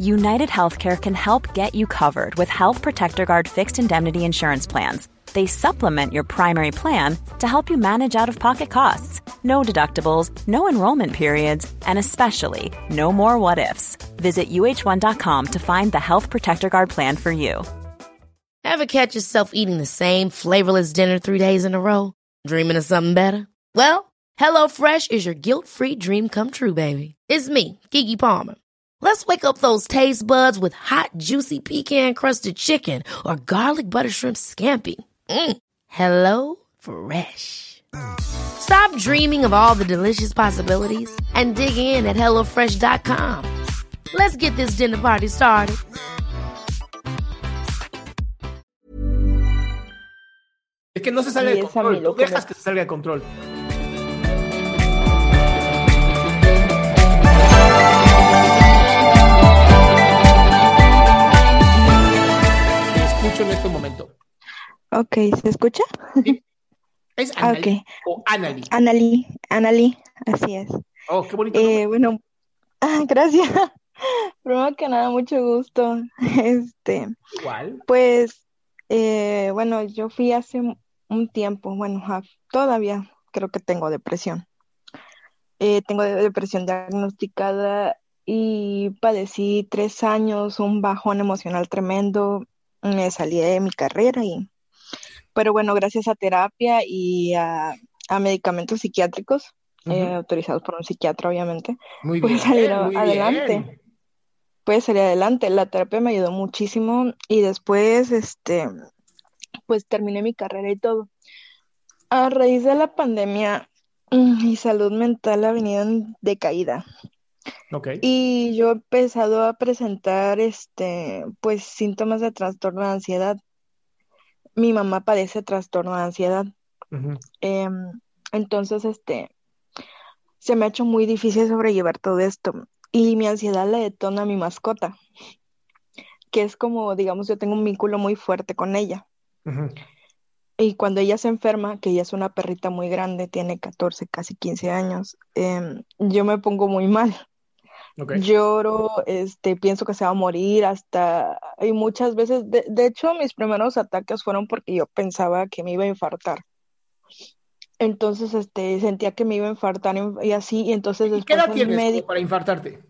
United Healthcare can help get you covered with Health Protector Guard fixed indemnity insurance plans. They supplement your primary plan to help you manage out of pocket costs. No deductibles, no enrollment periods, and especially no more what ifs. Visit uh1.com to find the Health Protector Guard plan for you. Ever catch yourself eating the same flavorless dinner three days in a row? Dreaming of something better? Well, HelloFresh is your guilt free dream come true, baby. It's me, Kiki Palmer. Let's wake up those taste buds with hot, juicy pecan crusted chicken or garlic butter shrimp scampi. Mm. Hello Fresh. Stop dreaming of all the delicious possibilities and dig in at HelloFresh.com. Let's get this dinner party started. Es que no se sale de control. Tú dejas que se salga de control. Escucho en este momento. Ok, ¿se escucha? Sí. ¿Es Anali o Anali? Anali, Anali, así es. Oh, qué bonito. Eh, bueno, ah, gracias. Primero que nada, mucho gusto. Este, ¿Cuál? Pues, eh, bueno, yo fui hace un tiempo, bueno, todavía creo que tengo depresión. Eh, tengo depresión diagnosticada y padecí tres años, un bajón emocional tremendo, me salí de mi carrera y, pero bueno, gracias a terapia y a, medicamentos psiquiátricos, eh, autorizados por un psiquiatra, obviamente, muy pude salir adelante. Pude salir adelante. La terapia me ayudó muchísimo y después, este, pues terminé mi carrera y todo. A raíz de la pandemia, mm, mi salud mental ha venido en decaída. Y yo he empezado a presentar este, pues síntomas de trastorno de ansiedad. Mi mamá padece trastorno de ansiedad. Em, entonces, este, se me ha hecho muy difícil sobrellevar todo esto. Y mi ansiedad le detona a mi mascota, que es como, digamos, yo tengo un vínculo muy fuerte con ella. Y cuando ella se enferma, que ella es una perrita muy grande, tiene 14, casi 15 años, em, yo me pongo muy mal. Lloro, este, pienso que se va a morir hasta, y muchas veces, de, hecho, mis primeros ataques fueron porque yo pensaba que me iba a infartar. Entonces, este, sentía que me iba a infartar y así, y entonces ¿Y ¿Qué edad tienes para infartarte?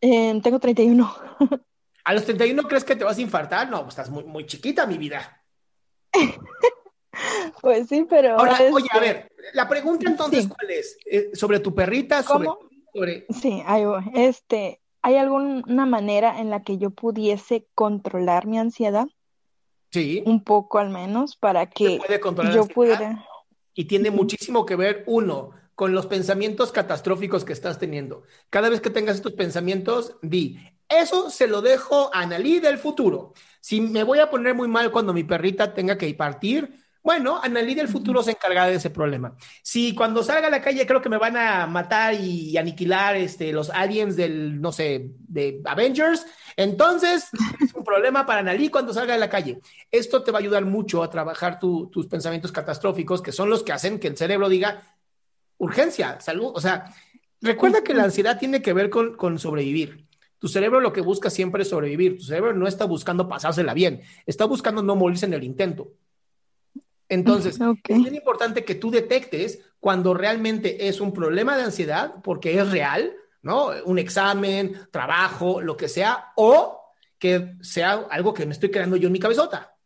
Eh, tengo 31. ¿A los 31 crees que te vas a infartar? No, pues estás muy, muy chiquita, mi vida. pues sí, pero... Ahora, oye, a ver, la pregunta entonces, ¿cuál es? Eh, ¿Sobre tu perrita? ¿Cómo? Sí, hay, este, ¿hay alguna manera en la que yo pudiese controlar mi ansiedad? Sí. Un poco al menos, para que yo pudiera... Y tiene muchísimo que ver, uno, con los pensamientos catastróficos que estás teniendo. Cada vez que tengas estos pensamientos, di, eso se lo dejo a Analí del futuro. Si me voy a poner muy mal cuando mi perrita tenga que partir, bueno, Annalí del futuro se encargará de ese problema. Si cuando salga a la calle creo que me van a matar y aniquilar este, los aliens del, no sé, de Avengers, entonces es un problema para Annalí cuando salga a la calle. Esto te va a ayudar mucho a trabajar tus pensamientos catastróficos, que son los que hacen que el cerebro diga urgencia, salud. O sea, recuerda que la ansiedad tiene que ver con, con sobrevivir. Tu cerebro lo que busca siempre es sobrevivir. Tu cerebro no está buscando pasársela bien, está buscando no morirse en el intento. Entonces, es bien importante que tú detectes cuando realmente es un problema de ansiedad, porque es real, ¿no? Un examen, trabajo, lo que sea, o que sea algo que me estoy creando yo en mi cabezota.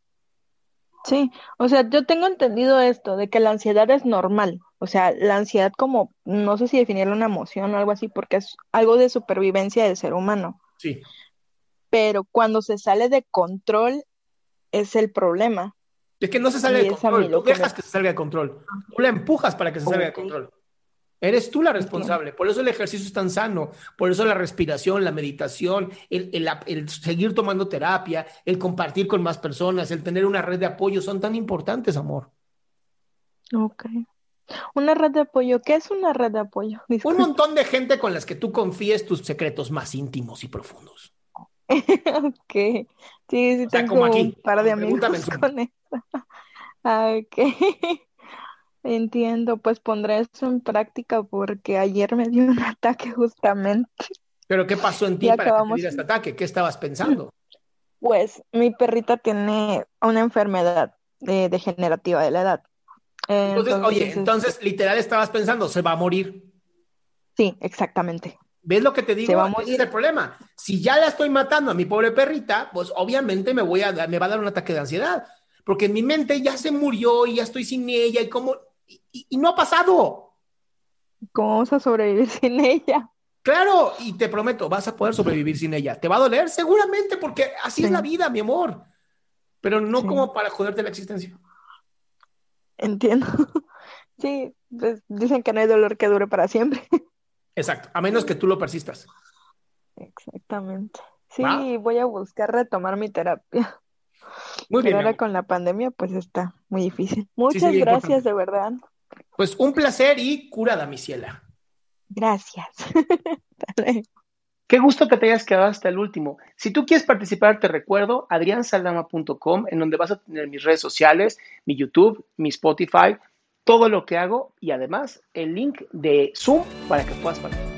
Sí, o sea, yo tengo entendido esto, de que la ansiedad es normal. O sea, la ansiedad como, no sé si definirla una emoción o algo así, porque es algo de supervivencia del ser humano. Sí. Pero cuando se sale de control es el problema. Es que no se sale de control. Tú dejas que se salga de control. Tú la empujas para que se salga de control. Eres tú la responsable. Por eso el ejercicio es tan sano. Por eso la respiración, la meditación, el, seguir tomando terapia, el compartir con más personas, el tener una red de apoyo son tan importantes, amor. Ok. Una red de apoyo. ¿Qué es una red de apoyo? Un montón de gente con las que tú confíes tus secretos más íntimos y profundos. ok. Sí, sí, tengo un par de amigos con eso. ok. Entiendo, pues pondré eso en práctica porque ayer me dio un ataque justamente. ¿Pero qué pasó en ti para que te diera este ataque? ¿Qué estabas pensando? Pues mi perrita tiene una enfermedad eh, degenerativa de la edad. Entonces, oye, entonces literal estabas pensando, se va a morir. Sí, exactamente. ¿Ves lo que te digo? Va a morir. Ese es el problema. Si ya la estoy matando a mi pobre perrita, pues obviamente me, voy a, me va a dar un ataque de ansiedad. Porque en mi mente ya se murió y ya estoy sin ella y como y, no ha pasado. ¿Cómo vamos a sobrevivir sin ella? Claro, y te prometo, vas a poder sobrevivir sin ella. ¿Te va a doler? Seguramente, porque así es la vida, mi amor. Pero no como para joderte la existencia. Entiendo. Sí, pues dicen que no hay dolor que dure para siempre. Exacto, a menos que tú lo persistas. Exactamente. Sí, voy a buscar retomar mi terapia. Muy bien. Pero ahora con la pandemia, pues está muy difícil. Muchas gracias, de verdad. Pues un placer y curada, mi ciela. Gracias. Qué gusto que te hayas quedado hasta el último. Si tú quieres participar, te recuerdo adriansaldama.com, en donde vas a tener mis redes sociales, mi YouTube, mi Spotify, todo lo que hago y además el link de Zoom para que puedas participar.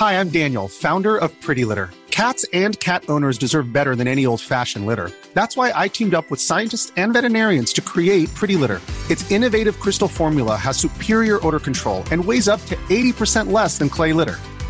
Hi, I'm Daniel, founder of Pretty Litter. Cats and cat owners deserve better than any old-fashioned litter. That's why I teamed up with scientists and veterinarians to create Pretty Litter. Its innovative crystal formula has superior odor control and weighs up to 80% less than clay litter.